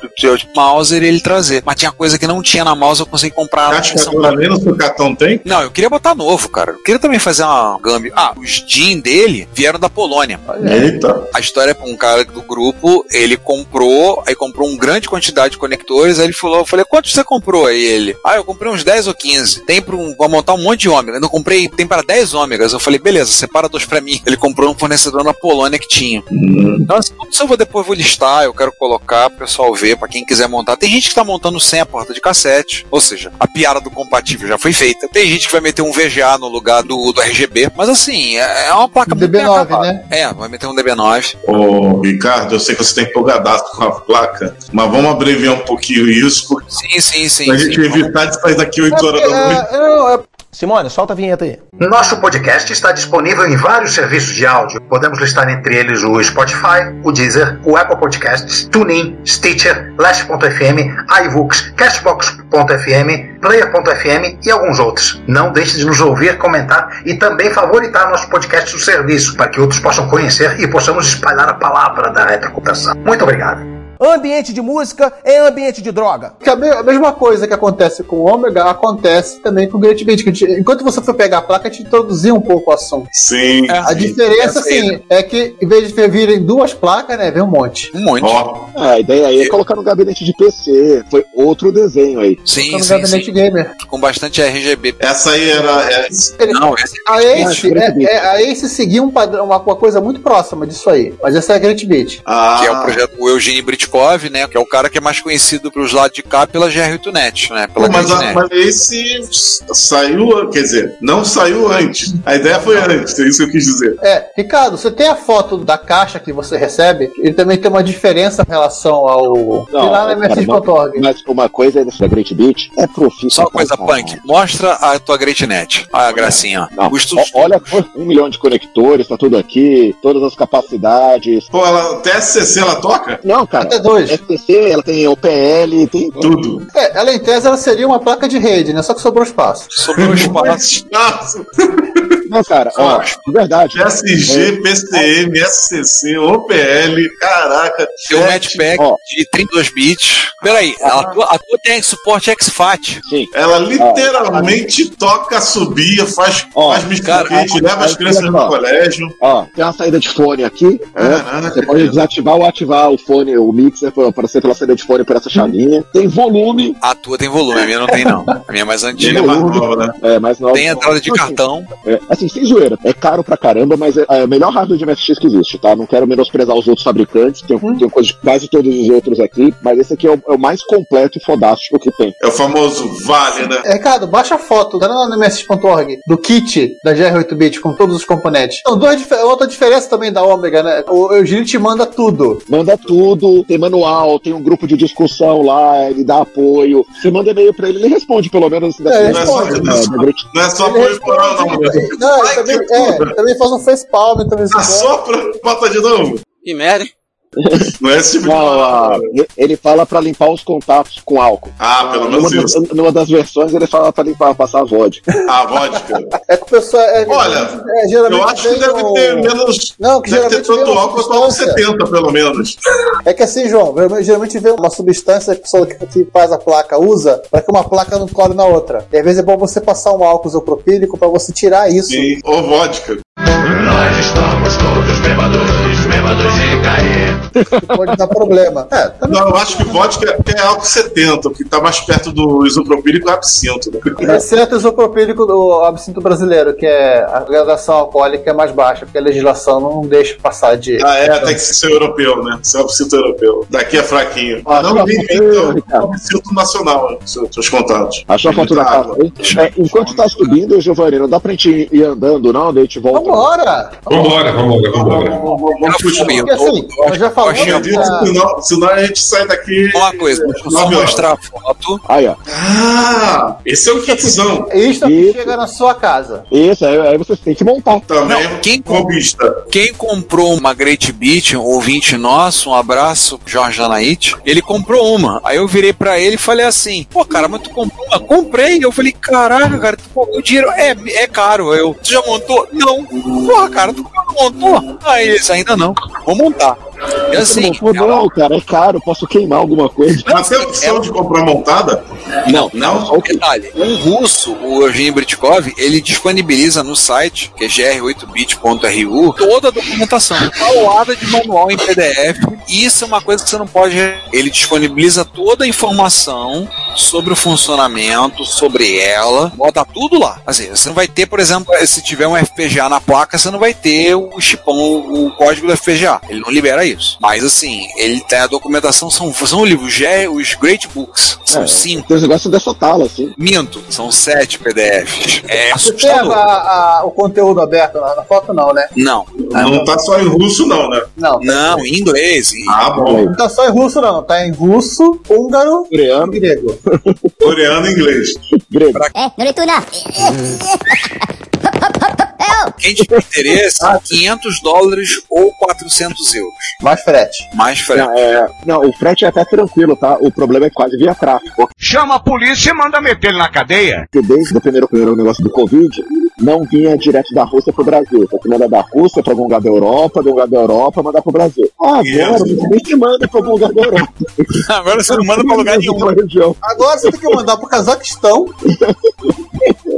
[SPEAKER 2] Mauser e ele trazer. Mas tinha coisa que não tinha na Mauser, eu consegui comprar na
[SPEAKER 5] Acho que
[SPEAKER 2] São
[SPEAKER 5] agora nem no sucatão tem.
[SPEAKER 2] Não, eu queria botar novo, cara. Eu queria também fazer uma gambi. Ah, os jeans dele vieram da Polônia.
[SPEAKER 5] Eita.
[SPEAKER 2] A história é um cara do grupo, ele comprou, aí comprou uma grande quantidade de conectores, aí ele falou, eu falei, quantos você comprou? Aí ele, ah, eu comprei uns 10 ou 15. Tem para um, vou montar um monte de ômega. Eu comprei, tem para 10 ômegas. Eu falei, beleza, separa dois pra mim. Ele comprou um fornecedor na Polônia que tinha. Então, assim, eu vou depois vou listar, eu quero colocar pro pessoal ver, pra quem quiser montar. Tem gente que tá montando sem a porta de cassete, ou seja, a piada do compatível já foi feita. Tem gente que vai meter um VGA no lugar do, do RGB, mas assim, é é uma placa muito bem
[SPEAKER 3] DB9,
[SPEAKER 2] acabada.
[SPEAKER 3] né?
[SPEAKER 2] É, vai meter um DB9.
[SPEAKER 5] Ô, Ricardo, eu sei que você tem empolgadaço com a placa, mas vamos abreviar um pouquinho isso, porque
[SPEAKER 2] Sim, sim, sim.
[SPEAKER 5] pra
[SPEAKER 2] sim.
[SPEAKER 5] gente evitar de sair daqui 8 horas da noite.
[SPEAKER 3] É, não, é
[SPEAKER 10] Simone, solta a vinheta aí.
[SPEAKER 12] Nosso podcast está disponível em vários serviços de áudio. Podemos listar entre eles o Spotify, o Deezer, o Apple Podcasts, TuneIn, Stitcher, Last.fm, iVoox, Cashbox.fm, Player.fm e alguns outros. Não deixe de nos ouvir, comentar e também favoritar nosso podcast no serviço para que outros possam conhecer e possamos espalhar a palavra da retrocomputação. Muito obrigado.
[SPEAKER 10] Ambiente de música é ambiente de droga.
[SPEAKER 3] Que a, me- a mesma coisa que acontece com o Ômega acontece também com o Great Beat. Enquanto você for pegar a placa, te introduzir um pouco o assunto.
[SPEAKER 5] Sim.
[SPEAKER 2] É.
[SPEAKER 3] A diferença,
[SPEAKER 2] essa aí,
[SPEAKER 3] assim, é que em vez de virem duas placas, né, vem um monte.
[SPEAKER 2] Um monte.
[SPEAKER 4] É, a ideia aí é colocar no gabinete de PC. Foi outro desenho aí.
[SPEAKER 2] Sim,
[SPEAKER 3] no
[SPEAKER 2] sim,
[SPEAKER 3] gabinete
[SPEAKER 2] sim.
[SPEAKER 3] gamer.
[SPEAKER 2] Com bastante RGB.
[SPEAKER 5] essa aí era. é,
[SPEAKER 2] Não, esse
[SPEAKER 3] A Ace,
[SPEAKER 4] Great
[SPEAKER 3] é, é, a Ace seguia um padrão, uma, uma coisa muito próxima disso aí. Mas essa é a Great Beat.
[SPEAKER 5] ah,
[SPEAKER 2] que é o projeto o Eugênio Britkov, né? Que é o cara que é mais conhecido pros lados de cá pela GR8net, né? Pela
[SPEAKER 5] mas, a- mas esse saiu, quer dizer, não saiu antes. A ideia foi antes, é isso que eu quis dizer.
[SPEAKER 3] É, Ricardo, você tem a foto da caixa que você recebe? Ele também tem uma diferença em relação ao. Tem lá na MSX.org.
[SPEAKER 4] mas uma coisa aí dessa Great Beat é profissa.
[SPEAKER 2] Só uma coisa. Punk. Mostra a tua GreatNet. Olha a gracinha. ó.
[SPEAKER 4] Não, olha, um milhão de conectores, tá tudo aqui, todas as capacidades.
[SPEAKER 5] Pô, ela, até SCC ela toca?
[SPEAKER 4] Não, cara,
[SPEAKER 3] Até dois.
[SPEAKER 4] STC, ela tem OPL, tem
[SPEAKER 5] Tudo.
[SPEAKER 3] É, ela em tese ela seria uma placa de rede, né? Só que sobrou espaço.
[SPEAKER 2] Sobrou espaço.
[SPEAKER 5] Espaço.
[SPEAKER 4] Não, cara, ó, de verdade.
[SPEAKER 5] SG, PCM, SCC, OPL, caraca.
[SPEAKER 2] Tem um matchpack de 32 bits. Peraí, a tua, a tua tem suporte XFAT.
[SPEAKER 4] Sim.
[SPEAKER 5] Ela literalmente toca, subia, faz, faz misticate, leva as crianças no colégio.
[SPEAKER 4] Ó, tem uma saída de fone aqui. né? Você pode desativar ou ativar o fone, o mixer, pra aparecer pela saída de fone por essa chavinha. Tem volume.
[SPEAKER 2] A tua tem volume, a minha não tem, não. A minha é mais antiga.
[SPEAKER 4] Tem volume. É, mais nova.
[SPEAKER 2] Tem entrada de cartão.
[SPEAKER 4] É, assim, sem zoeira. É caro pra caramba, mas é, é o melhor hardware de MSX que existe, tá? Não quero menosprezar os outros fabricantes, tem, tem coisa de quase todos os outros aqui, mas esse aqui é o, é o mais completo e fodástico que tem.
[SPEAKER 5] É o famoso vale, né?
[SPEAKER 3] É, Ricardo, baixa a foto, tá lá no ms.org, do kit da GR8-bit com todos os componentes. Então, duas dif- outra diferença também da Omega, né? O Eugênio te manda tudo.
[SPEAKER 4] Manda tudo, tem manual, tem um grupo de discussão lá, ele dá apoio. Você manda e-mail pra ele, ele responde pelo menos.
[SPEAKER 3] É,
[SPEAKER 4] da-
[SPEAKER 3] responde.
[SPEAKER 4] da- da- da-
[SPEAKER 5] Não é só apoio moral, não. né?
[SPEAKER 3] Não, ele também, é, também faz um facepalm também.
[SPEAKER 5] Ah, só pra bota de novo.
[SPEAKER 2] Que merda.
[SPEAKER 5] Não é esse tipo de
[SPEAKER 4] Não,
[SPEAKER 5] palavra.
[SPEAKER 4] ah, ele fala pra limpar os contatos com álcool.
[SPEAKER 5] Ah, pelo
[SPEAKER 4] Numa
[SPEAKER 5] menos
[SPEAKER 4] das,
[SPEAKER 5] isso.
[SPEAKER 4] numa das versões ele fala pra limpar, passar a vodka.
[SPEAKER 5] A vodka.
[SPEAKER 3] É que o pessoal. É,
[SPEAKER 5] Olha,
[SPEAKER 3] é, geralmente
[SPEAKER 5] eu acho que deve
[SPEAKER 3] um-
[SPEAKER 5] ter menos.
[SPEAKER 3] Não, que
[SPEAKER 5] deve ter tanto álcool quanto álcool
[SPEAKER 3] substância.
[SPEAKER 5] 70, pelo menos.
[SPEAKER 3] É que assim, João, geralmente vem uma substância que a pessoa que faz a placa usa para que uma placa não cole na outra. E às vezes é bom você passar um álcool isopropílico para você tirar isso.
[SPEAKER 5] Sim, ou vodka.
[SPEAKER 6] Nós estamos todos bêbados, bêbados de cair.
[SPEAKER 3] que pode dar problema. É, também
[SPEAKER 5] Não, eu acho que vodka é álcool 70, o que tá mais perto do isopropílico é absinto. Né?
[SPEAKER 3] Exceto o isopropílico do absinto brasileiro, que é a gradação alcoólica é mais baixa, porque a legislação não deixa passar de.
[SPEAKER 5] Ah, é, tem que ser europeu, né? Ser absinto europeu. Daqui é fraquinho.
[SPEAKER 4] Ah,
[SPEAKER 5] não,
[SPEAKER 4] aí,
[SPEAKER 5] então, absinto nacional, né? seus, seus contatos.
[SPEAKER 4] Achou a foto da casa? É, enquanto tá subindo, Giovanni, não dá pra gente ir andando, não? Daí a gente volta.
[SPEAKER 3] Vambora!
[SPEAKER 7] Vambora, vambora, vambora.
[SPEAKER 5] Vamos continuar.
[SPEAKER 3] Porque assim, já.
[SPEAKER 5] Acredito que senão, senão a gente sai daqui.
[SPEAKER 2] Uma coisa, deixa eu só mostrar a foto.
[SPEAKER 4] Aí, ó.
[SPEAKER 5] Ah, esse é o kitzão.
[SPEAKER 3] Isso aqui
[SPEAKER 4] Isso.
[SPEAKER 3] chega na sua casa.
[SPEAKER 4] Isso, aí, aí você tem que montar.
[SPEAKER 5] Também
[SPEAKER 2] Não, quem-
[SPEAKER 5] robista.
[SPEAKER 2] Quem comprou uma Great Beat, um ouvinte nosso, um abraço, Jorge Anaite, ele comprou uma. Aí eu virei pra ele e falei assim: pô, cara, mas tu comprou uma? Comprei. Eu falei: caraca, cara, tu, pô, o dinheiro é, é caro. Eu, tu já montou? Não. Porra, cara, tu não montou? Aí eles ainda não. Vou montar. E assim,
[SPEAKER 4] Pô, não, cara, é caro, posso queimar alguma coisa.
[SPEAKER 5] Mas tem a opção de comprar montada?
[SPEAKER 4] Não,
[SPEAKER 2] Não,
[SPEAKER 4] só o que-
[SPEAKER 2] detalhe. Um russo, o Eugênio Britkov, ele disponibiliza no site, que é gr8bit.ru, toda a documentação, paulada de manual em PDF. Isso é uma coisa que você não pode. Ele disponibiliza toda a informação sobre o funcionamento, sobre ela, bota tudo lá. Assim, você não vai ter, por exemplo, se tiver um FPGA na placa, você não vai ter o chipão, o código do FPGA. Ele não libera isso. Mas assim, ele tem a documentação, são, são livros, G- os Great Books. São
[SPEAKER 4] É,
[SPEAKER 2] cinco.
[SPEAKER 4] Tem um negócio dessa tala, assim.
[SPEAKER 2] Minto, são sete PDFs. É
[SPEAKER 3] Você tem a-
[SPEAKER 2] assustador.
[SPEAKER 3] a- o conteúdo aberto na, na foto, não, né?
[SPEAKER 2] Não,
[SPEAKER 5] Não tá só em russo, não, né?
[SPEAKER 3] Não.
[SPEAKER 2] não, em inglês. em-
[SPEAKER 5] Ah, bom.
[SPEAKER 3] Não tá só em russo, não. Tá em russo, húngaro
[SPEAKER 4] Coreano.
[SPEAKER 3] e grego.
[SPEAKER 5] Coreano e inglês.
[SPEAKER 4] Grego.
[SPEAKER 13] É, não leitura.
[SPEAKER 2] Quem tiver interesse, 500 dólares ou 400 euros.
[SPEAKER 3] Mais frete.
[SPEAKER 2] Mais frete.
[SPEAKER 4] Não, é, não, o frete é até tranquilo, tá? O problema é quase via tráfico.
[SPEAKER 6] Chama a polícia e manda meter ele na cadeia.
[SPEAKER 4] Porque desde o primeiro, primeiro negócio do Covid, não vinha direto da Rússia pro Brasil. Que mandar da Rússia pra algum lugar da Europa, de algum lugar da Europa, mandar pro Brasil. Ah, agora
[SPEAKER 5] Isso.
[SPEAKER 4] nem se manda pra algum lugar da Europa.
[SPEAKER 2] Agora você não manda pra lugar nenhum.
[SPEAKER 3] Agora você tem que mandar pro Cazaquistão.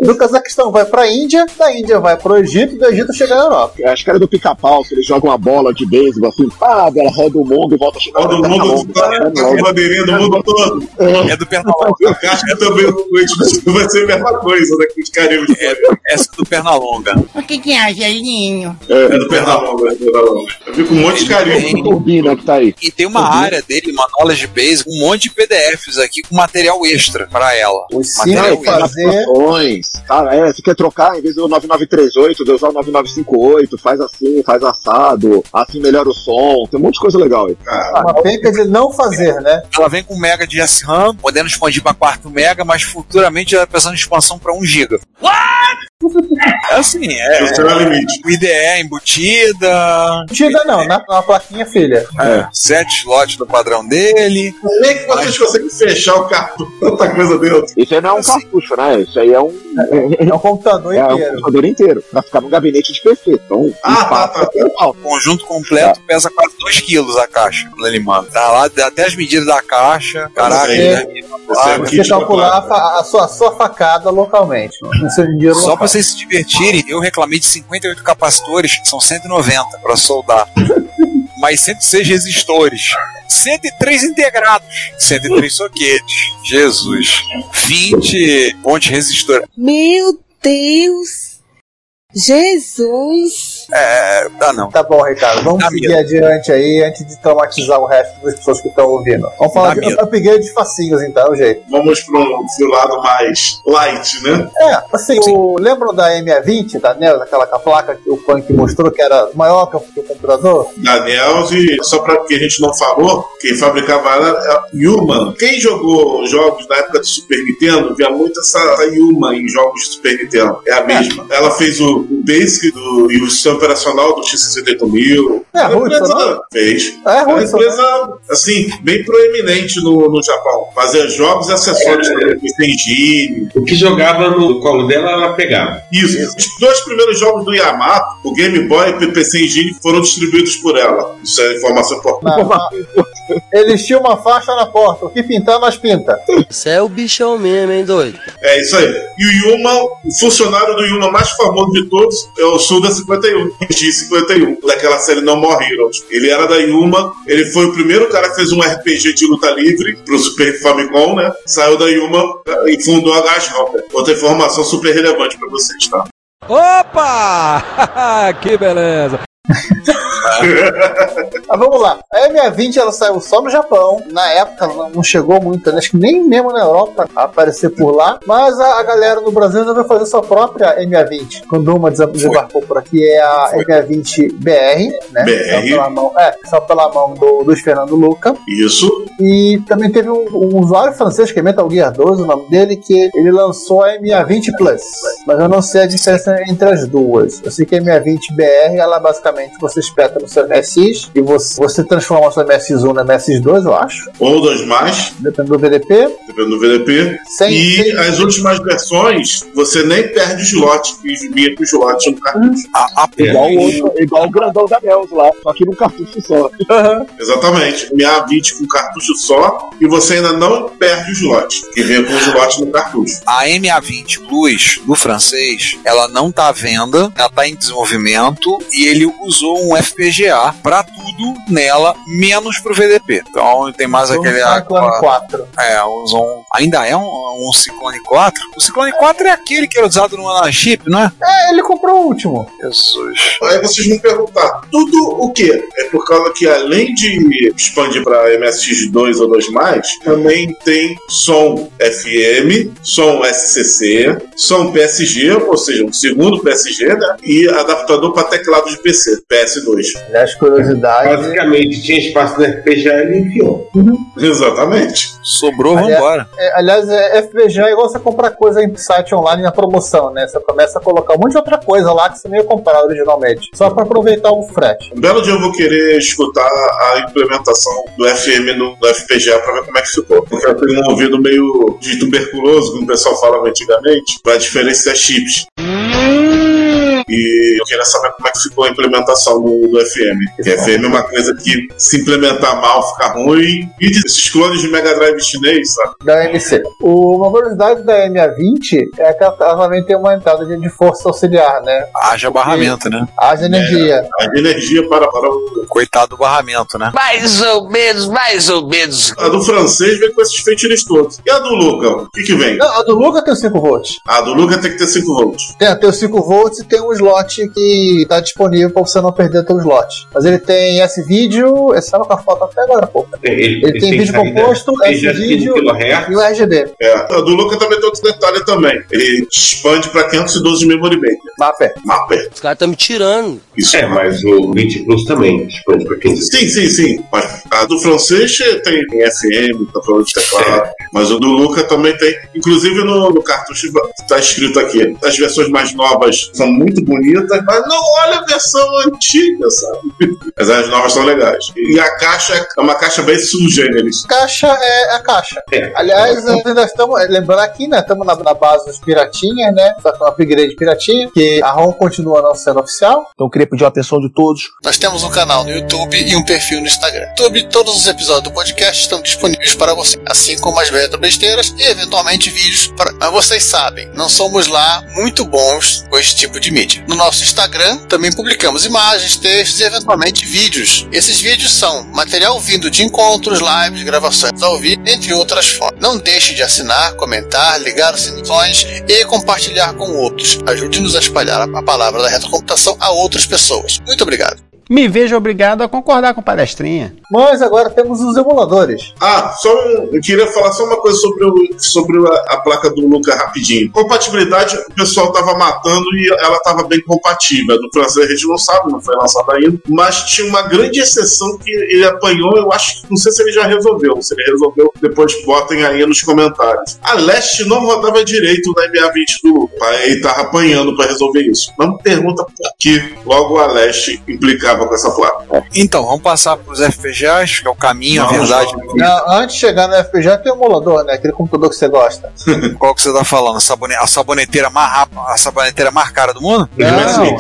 [SPEAKER 3] Do Cazaquistão vai pra Índia, da Índia vai pro Egito, do Egito chega na Europa.
[SPEAKER 4] Acho que era do pica-pau, que eles jogam uma bola de beisebol assim, pá, ela roda o mundo e volta a chegar
[SPEAKER 5] Todo
[SPEAKER 4] na
[SPEAKER 5] mundo tá, tá com bandeirinha do mundo todo.
[SPEAKER 2] É do Pernalonga.
[SPEAKER 5] Eu acho que também o vai ser a mesma coisa, né? Com os de
[SPEAKER 2] É, essa é do Pernalonga.
[SPEAKER 13] O que que?
[SPEAKER 5] É do Pernalonga, é do Pernalonga. Eu vi com um monte de carinho.
[SPEAKER 4] Turbina que tá aí.
[SPEAKER 2] E tem uma área dele, uma knowledge base, com um monte de PDFs aqui com material extra pra ela.
[SPEAKER 3] Os
[SPEAKER 2] Material
[SPEAKER 3] cinco
[SPEAKER 2] extra.
[SPEAKER 3] fazer.
[SPEAKER 4] Tá? É, você quer trocar, em vez do 9938, de usar o 9958, faz assim, faz assado, assim melhora o som, tem um monte de coisa legal aí.
[SPEAKER 3] Uma penca de não fazer, né?
[SPEAKER 2] Ela vem com um mega de SRAM, podendo expandir para 4 mega, mas futuramente ela pensando em expansão para 1 giga. assim, é.
[SPEAKER 5] O seu é o limite.
[SPEAKER 2] O IDE embutida.
[SPEAKER 3] Embutida não, na, na plaquinha filha.
[SPEAKER 2] É, sete slots do padrão dele.
[SPEAKER 5] Como é que vocês conseguem fechar o cartão? Tanta coisa dentro.
[SPEAKER 4] Isso aí não é um cartucho, né? Isso aí é um.
[SPEAKER 3] É um computador
[SPEAKER 4] É um
[SPEAKER 3] inteiro.
[SPEAKER 4] computador inteiro. Pra ficar no gabinete de PC. Então,
[SPEAKER 5] Ah, tá, tá.
[SPEAKER 2] O conjunto completo pesa quase 2 quilos a caixa quando ele manda. Tá lá, dá até as medidas da caixa. Caraca,
[SPEAKER 3] É.
[SPEAKER 2] né?
[SPEAKER 3] Ah, você calcular a, a sua, a sua facada localmente.
[SPEAKER 2] Só
[SPEAKER 3] local.
[SPEAKER 2] pra vocês se divertirem, eu reclamei de 58 capacitores, são 190 pra soldar. Mais 106 resistores. 103 integrados. 103 soquetes. Jesus. 20 pontes resistor.
[SPEAKER 14] Meu Deus! Jesus!
[SPEAKER 2] É. Ah, não.
[SPEAKER 3] Tá bom, Ricardo. Vamos
[SPEAKER 2] Dá
[SPEAKER 3] seguir
[SPEAKER 2] medo.
[SPEAKER 3] adiante aí antes de traumatizar o resto das pessoas que estão ouvindo. Vamos falar
[SPEAKER 2] Dá
[SPEAKER 3] de
[SPEAKER 2] medo.
[SPEAKER 3] upgrade de facinhos, então, é o jeito.
[SPEAKER 5] Vamos pro, pro lado mais light, né?
[SPEAKER 3] É, assim, o, lembram da M20 da NEL, daquela com a placa que o Punk mostrou que era maior que o, computador?
[SPEAKER 5] Daniel, e só para que a gente não falou, quem fabricava ela é a Yuma. Quem jogou jogos na época do Super Nintendo, via muito essa Yuma em jogos de Super Nintendo. É a mesma. Ela fez o, o Basic do, e o sistema operacional do X68000.
[SPEAKER 3] É,
[SPEAKER 5] Ela
[SPEAKER 3] ruim,
[SPEAKER 5] empresa-
[SPEAKER 3] não?
[SPEAKER 5] Fez.
[SPEAKER 3] É
[SPEAKER 5] É uma
[SPEAKER 3] ruim, isso, né?
[SPEAKER 5] empresa, assim, bem proeminente no, no Japão. Fazia jogos e acessórios PC Engine.
[SPEAKER 7] O que jogava no colo dela, ela pegava.
[SPEAKER 5] Isso. Os dois primeiros jogos do Yamato, o Game Boy e o PC Engine, foram distribuídos por ela. Isso é informação importante.
[SPEAKER 3] Eles tinham uma faixa na porta. O que pintar, nós pinta.
[SPEAKER 15] Você é o bichão mesmo, hein, doido?
[SPEAKER 5] É isso aí. E o Yuma, o funcionário do Yuma mais famoso de todos é o Suda 51, X51, daquela série No More Heroes. Ele era da Yuma, ele foi o primeiro cara que fez um RPG de luta livre pro Super Famicom, né? Saiu da Yuma e fundou a Gas Hopper. Outra informação super relevante pra vocês, tá?
[SPEAKER 16] Opa! que beleza!
[SPEAKER 3] Mas vamos lá. A M20 ela saiu só no Japão. Na época ela não chegou muito, né? acho que nem mesmo na Europa aparecer por lá. Mas a, a galera no Brasil resolveu fazer sua própria M20. Quando uma desembarcou por aqui é a M20 BR, né?
[SPEAKER 5] BR.
[SPEAKER 3] Pela mão, é, só pela mão do Luiz Fernando Luca.
[SPEAKER 5] Isso.
[SPEAKER 3] E também teve um, um usuário francês que é Metal Gear 12, o nome dele, que ele lançou a MA20 Plus. Mas eu não sei a diferença entre as duas. Eu sei que a MA20 BR, ela basicamente você espeta no seu MSX e você, você transforma o seu MSX1 no MSX2, eu acho.
[SPEAKER 5] Ou dois mais,
[SPEAKER 3] Depende do VDP.
[SPEAKER 5] dependendo do VDP.
[SPEAKER 3] Sem-
[SPEAKER 5] e
[SPEAKER 3] sem-
[SPEAKER 5] as últimas versões, você nem perde o slot, que vinha com o slot no cartucho.
[SPEAKER 4] igual o outro, igual o grandão da Nels lá, só que num cartucho só.
[SPEAKER 5] Exatamente. MA20 com cartucho só e você ainda não perde o slot, que vem com o slot no cartucho.
[SPEAKER 2] A MA20 Plus do francês, ela não tá à venda, ela tá em desenvolvimento e ele usou um FPGA pra tudo nela, menos pro VDP. Então tem mais
[SPEAKER 3] Usou um
[SPEAKER 2] aquele.
[SPEAKER 3] Cyclone 4.
[SPEAKER 2] É, usou um, ainda é um, um Cyclone 4? O Cyclone 4 é aquele que era usado no Anachip, não é?
[SPEAKER 3] É, ele comprou o último.
[SPEAKER 2] Jesus.
[SPEAKER 5] Aí vocês vão perguntar, tudo o quê? É por causa que além de expandir para MSX2 ou 2 também tem som FM, som SCC, som PSG, ou seja, um segundo PSG, né? E adaptador para teclado de PC, PS2.
[SPEAKER 3] Aliás, curiosidade.
[SPEAKER 7] Basicamente, tinha espaço no FPGA e ele enfiou.
[SPEAKER 5] Exatamente.
[SPEAKER 2] Sobrou,
[SPEAKER 3] Aliás,
[SPEAKER 2] vambora.
[SPEAKER 3] é, aliás, é, FPGA é igual você comprar coisa em site online na promoção, né? Você começa a colocar um monte de outra coisa lá que você nem ia comprar originalmente. Só para aproveitar o frete.
[SPEAKER 5] Um belo dia eu vou querer escutar a implementação do FM no, do FPGA para ver como é que ficou. Porque eu tenho um ouvido meio de tuberculoso, como o pessoal falava antigamente, para diferenciar chips. E eu queria saber como é que ficou a implementação do, do FM. Porque FM é uma coisa que, se implementar mal, fica ruim. E esses clones de Mega Drive chinês, sabe?
[SPEAKER 3] Da MC. O, uma curiosidade da MA20 é que ela, ela também tem uma entrada de, de força auxiliar, né?
[SPEAKER 2] Haja barramento, né?
[SPEAKER 3] Haja energia.
[SPEAKER 5] A energia para, para o.
[SPEAKER 2] Coitado do barramento, né?
[SPEAKER 13] Mais ou menos, mais ou menos.
[SPEAKER 5] A do francês vem com esses feitiços todos. E a do Luca? O que, que vem?
[SPEAKER 3] Não, a do Luca tem 5 volts.
[SPEAKER 5] A do Luca tem que ter 5 volts.
[SPEAKER 3] Tem, tem os 5 volts e tem um slot que está disponível para você não perder teu slot. Mas ele tem esse estava com a foto até agora há pouco.
[SPEAKER 7] Ele,
[SPEAKER 3] Ele tem vídeo
[SPEAKER 7] saída
[SPEAKER 3] composto,
[SPEAKER 7] 15 kHz.
[SPEAKER 3] e o RGB.
[SPEAKER 5] É, a do Luca também tem outro detalhe também. Ele expande para 512 de memory maker.
[SPEAKER 3] Mapper.
[SPEAKER 5] Mapper.
[SPEAKER 13] Os caras estão me tirando.
[SPEAKER 5] Isso.
[SPEAKER 7] É, mas o 20 Plus também expande pra 15.
[SPEAKER 5] Sim, sim, sim. Mas A do francês tem FM, tá falando de teclado, mas o do Luca também tem. Inclusive no, no cartucho tá escrito aqui: as versões mais novas são muito bonitas, mas não olha a versão antiga, sabe? Mas as novas são legais. E a caixa é uma caixa bem sugêneres.
[SPEAKER 3] Caixa é a caixa. Aliás, ainda estamos, lembrando aqui, né? Estamos na, na base dos piratinhas, né? Só que é um upgrade piratinha, que a ROM continua não sendo oficial.
[SPEAKER 10] Então eu queria pedir a atenção de todos.
[SPEAKER 16] Nós temos um canal no YouTube e um perfil no Instagram. YouTube, todos os episódios do podcast estão disponíveis para você, assim como as besteiras e eventualmente vídeos. Para... Mas vocês sabem, não somos lá muito bons com esse tipo de mídia. No nosso Instagram também publicamos imagens, textos e eventualmente vídeos. Esses vídeos são material vindo de encontros, lives, gravações ao vivo, entre outras formas. Não deixe de assinar, comentar, ligar as sinições e compartilhar com outros. Ajude-nos a espalhar a palavra da retrocomputação a outras pessoas. Muito obrigado.
[SPEAKER 17] Me vejo obrigado a concordar com palestrinha.
[SPEAKER 3] Mas agora temos os emuladores.
[SPEAKER 5] Ah, só um, eu queria falar só uma coisa sobre, o, sobre a, a placa do Luca rapidinho. Compatibilidade, o pessoal tava matando e ela tava bem compatível. No francês a gente não sabe, não foi lançado ainda. Mas tinha uma grande exceção que ele apanhou, eu acho que não sei se ele já resolveu. Se ele resolveu, depois botem aí nos comentários. A Leste não rodava direito na MA20 do Luca. Ele tava apanhando para resolver isso. Não me pergunta por que logo a Leste implicava com essa placa.
[SPEAKER 2] Então, vamos passar para os FPGAs, que é o caminho, a
[SPEAKER 5] Não,
[SPEAKER 2] verdade.
[SPEAKER 3] Não, antes de chegar no FPGA tem o emulador, né? Aquele computador que você gosta.
[SPEAKER 2] Qual que você tá falando? A, sabone- a saboneteira mais rápida, a saboneteira mais cara do mundo?
[SPEAKER 3] Não,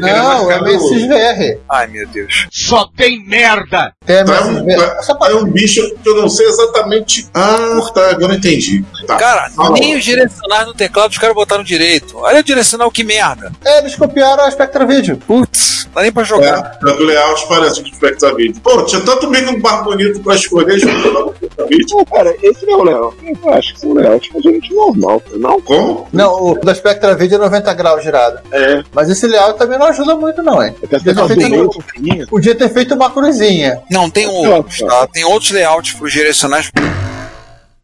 [SPEAKER 3] não, é Messias VR.
[SPEAKER 2] Ai, meu Deus.
[SPEAKER 5] Só tem merda!
[SPEAKER 3] Tem a
[SPEAKER 5] Tá,
[SPEAKER 3] Messias
[SPEAKER 5] um, tá, é um bicho que eu não sei exatamente. Ah, tá, agora eu entendi. Tá.
[SPEAKER 2] Cara,
[SPEAKER 5] Fala.
[SPEAKER 2] nem os direcionais no teclado os caras botaram direito. Olha o direcional, que merda.
[SPEAKER 3] É, eles copiaram a Spectra Video.
[SPEAKER 2] Putz, não dá nem pra jogar.
[SPEAKER 5] É, tanto layout parece que o Spectra Video. Pô, tinha tanto menu bar bonito pra escolher jogando no Spectra Video.
[SPEAKER 4] Não, cara, esse não é o layout. Eu acho que esse é o layout mas gente normal, não?
[SPEAKER 5] Como?
[SPEAKER 3] Não, o da Spectra Video é 90 graus girado.
[SPEAKER 4] É.
[SPEAKER 3] Mas esse layout também não ajuda muito, não, hein?
[SPEAKER 4] Até
[SPEAKER 3] Podia ter, feito, podia ter feito uma cruzinha.
[SPEAKER 2] Não, tem outros, tá? Tem outros layouts pros direcionais.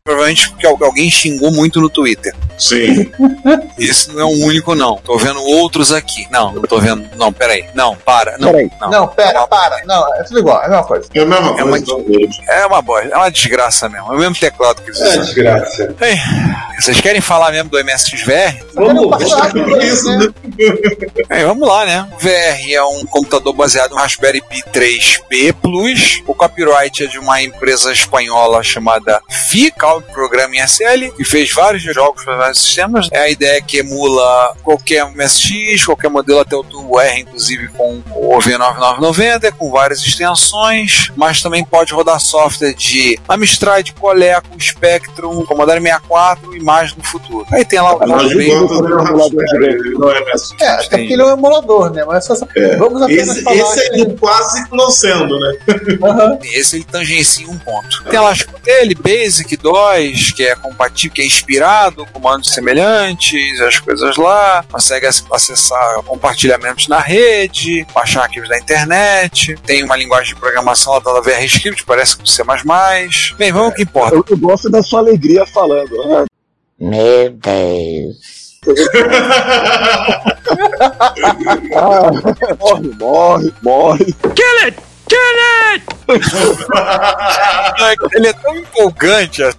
[SPEAKER 2] Provavelmente porque al- alguém xingou muito no Twitter.
[SPEAKER 5] Sim.
[SPEAKER 2] Esse não é o único, não. Tô vendo outros aqui. Não, não tô vendo. Não, peraí. Não, para. Não,
[SPEAKER 3] Peraí.
[SPEAKER 2] não.
[SPEAKER 3] Não, pera, para. Não, é tudo igual, é a mesma coisa.
[SPEAKER 5] É a mesma
[SPEAKER 2] É uma,
[SPEAKER 5] coisa.
[SPEAKER 2] é uma bosta, é uma desgraça mesmo. É o mesmo teclado que eles
[SPEAKER 7] É
[SPEAKER 2] usam.
[SPEAKER 7] desgraça.
[SPEAKER 2] Ei, vocês querem falar mesmo do MSXVR?
[SPEAKER 7] Vamos,
[SPEAKER 3] passar
[SPEAKER 7] vamos
[SPEAKER 3] por isso, né?
[SPEAKER 2] É, vamos lá, né? O VR é um computador baseado no Raspberry Pi 3P Plus. O copyright é de uma empresa espanhola chamada FICAL Programming SL, que fez vários jogos para vários sistemas. É a ideia que emula qualquer MSX, qualquer modelo até o Turbo R, inclusive com o V9990, com várias extensões, mas também pode rodar software de Amstrad, Coleco, Spectrum, Commodore 64 e mais no futuro. Aí tem lá o
[SPEAKER 5] não é MSX.
[SPEAKER 3] É, até porque ele é um emulador, né? Mas só,
[SPEAKER 5] É.
[SPEAKER 3] vamos apenas
[SPEAKER 5] Esse,
[SPEAKER 3] falar.
[SPEAKER 5] esse aí
[SPEAKER 3] que-
[SPEAKER 5] quase não sendo, né?
[SPEAKER 3] Aham.
[SPEAKER 2] Esse ele tangencia um ponto. Tem lá as dele, Basic 2, que é compatível, que é inspirado, comandos semelhantes, as coisas lá, consegue ac- acessar compartilhamentos na rede, baixar arquivos da internet, tem uma linguagem de programação lá da VRScript, parece com C++. Bem, vamos ao que importa.
[SPEAKER 4] Eu, eu gosto da sua alegria falando. Ah,
[SPEAKER 8] Meu Deus.
[SPEAKER 4] ah, morre, morre, morre.
[SPEAKER 6] Kill it! Kill it!
[SPEAKER 2] Ele é tão empolgante.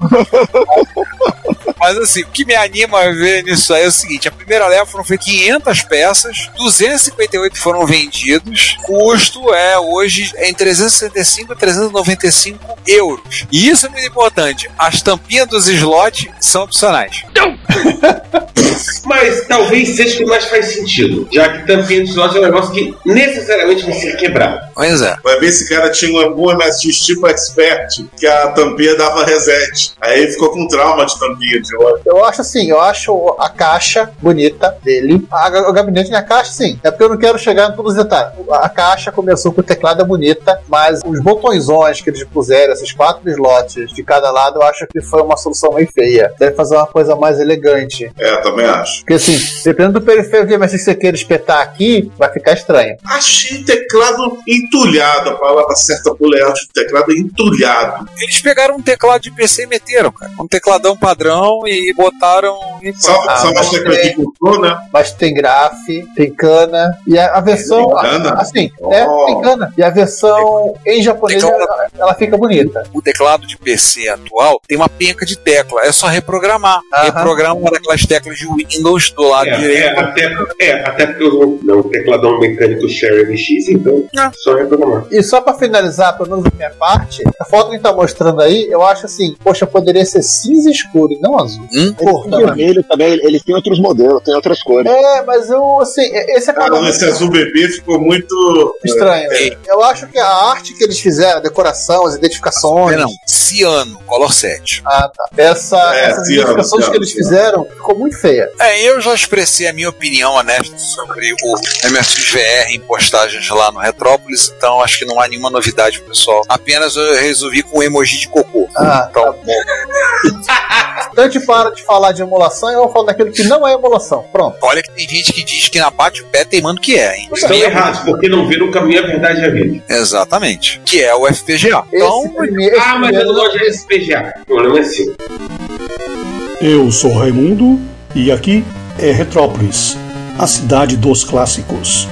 [SPEAKER 2] Mas assim, o que me anima a ver nisso aí é o seguinte: a primeira leva foram feitas 500 peças, 258 foram vendidos, custo é hoje entre 365 e 395 euros. E isso é muito importante: as tampinhas dos slots são opcionais.
[SPEAKER 7] Mas talvez seja o que mais faz sentido, já que tampinha de slot é um negócio que necessariamente vai ser quebrado.
[SPEAKER 2] Pois é.
[SPEAKER 5] Vai ver se cara tinha algum MSX tipo expert que a tampinha dava reset. Aí ele ficou com trauma de tampinha de
[SPEAKER 3] Eu acho assim, eu acho a caixa bonita dele. A- o gabinete na caixa, sim. É porque eu não quero chegar em todos os detalhes. A caixa começou com o teclado é bonita, mas os botõezões que eles puseram, esses quatro slots de cada lado, eu acho que foi uma solução meio feia. Deve fazer uma coisa mais elegante.
[SPEAKER 5] É, também acho.
[SPEAKER 3] Porque assim, dependendo do periférico de MSX que você queira espetar aqui, vai ficar estranho.
[SPEAKER 5] Achei teclado entulhado. A palavra certa pro layout do teclado é entulhado.
[SPEAKER 2] Eles pegaram um teclado de PC e meteram, cara. Um tecladão padrão, versão e botaram. E
[SPEAKER 5] Só,
[SPEAKER 3] Ah,
[SPEAKER 5] só
[SPEAKER 3] mas
[SPEAKER 5] mostra que
[SPEAKER 3] tem-
[SPEAKER 5] aqui né?
[SPEAKER 3] Mas tem graf, tem cana. E a, a versão.
[SPEAKER 5] Tem cana?
[SPEAKER 3] Assim, é,
[SPEAKER 5] Oh.
[SPEAKER 3] tem cana. E a versão em japonês
[SPEAKER 2] Tem
[SPEAKER 3] ela, ela fica bonita.
[SPEAKER 2] O teclado de PC atual tem uma penca de tecla. É só reprogramar. Reprograma uma daquelas teclas de Windows do lado
[SPEAKER 7] É, é,
[SPEAKER 2] direito.
[SPEAKER 7] até, é, até porque eu não, não tecladão mecânico Sherry MX, então só reprogramar.
[SPEAKER 3] E só pra finalizar, pelo menos da minha parte, a foto que tá mostrando aí, eu acho assim, poxa, poderia ser cinza escuro e não azul. Porra,
[SPEAKER 4] O vermelho também, eles têm outros modelos, tem outras cores.
[SPEAKER 3] É, mas eu, assim, esse
[SPEAKER 5] Cara,
[SPEAKER 3] acaba
[SPEAKER 5] esse azul bebê ficou muito.
[SPEAKER 3] estranho.
[SPEAKER 5] É.
[SPEAKER 3] Eu acho que a arte que eles fizeram, a decoração, as identificações.
[SPEAKER 2] Não, ciano, color 7.
[SPEAKER 3] Ah, tá. Essa,
[SPEAKER 2] É,
[SPEAKER 3] essas
[SPEAKER 2] ciano,
[SPEAKER 3] identificações
[SPEAKER 2] ciano,
[SPEAKER 3] que eles
[SPEAKER 2] ciano.
[SPEAKER 3] fizeram ficou muito feia.
[SPEAKER 2] É, eu já expressei a minha opinião honesta sobre o MSX VR em postagens lá no Retrópolis, então acho que não há nenhuma novidade pro pessoal. Apenas eu resolvi com o emoji de cocô.
[SPEAKER 3] Ah, então, a gente para de falar de emulação e vamos falar daquilo que não é emulação. Pronto.
[SPEAKER 2] olha que tem gente que diz que na bate o pé teimando que é, hein?
[SPEAKER 7] Estão errados, porque não viram o caminho, a verdade e a vida.
[SPEAKER 2] Exatamente. Que é o FPGA.
[SPEAKER 7] Então, ah, mas eu não gosto de FPGA. O problema é seu.
[SPEAKER 18] Eu sou Raimundo e aqui é Retrópolis, a cidade dos clássicos.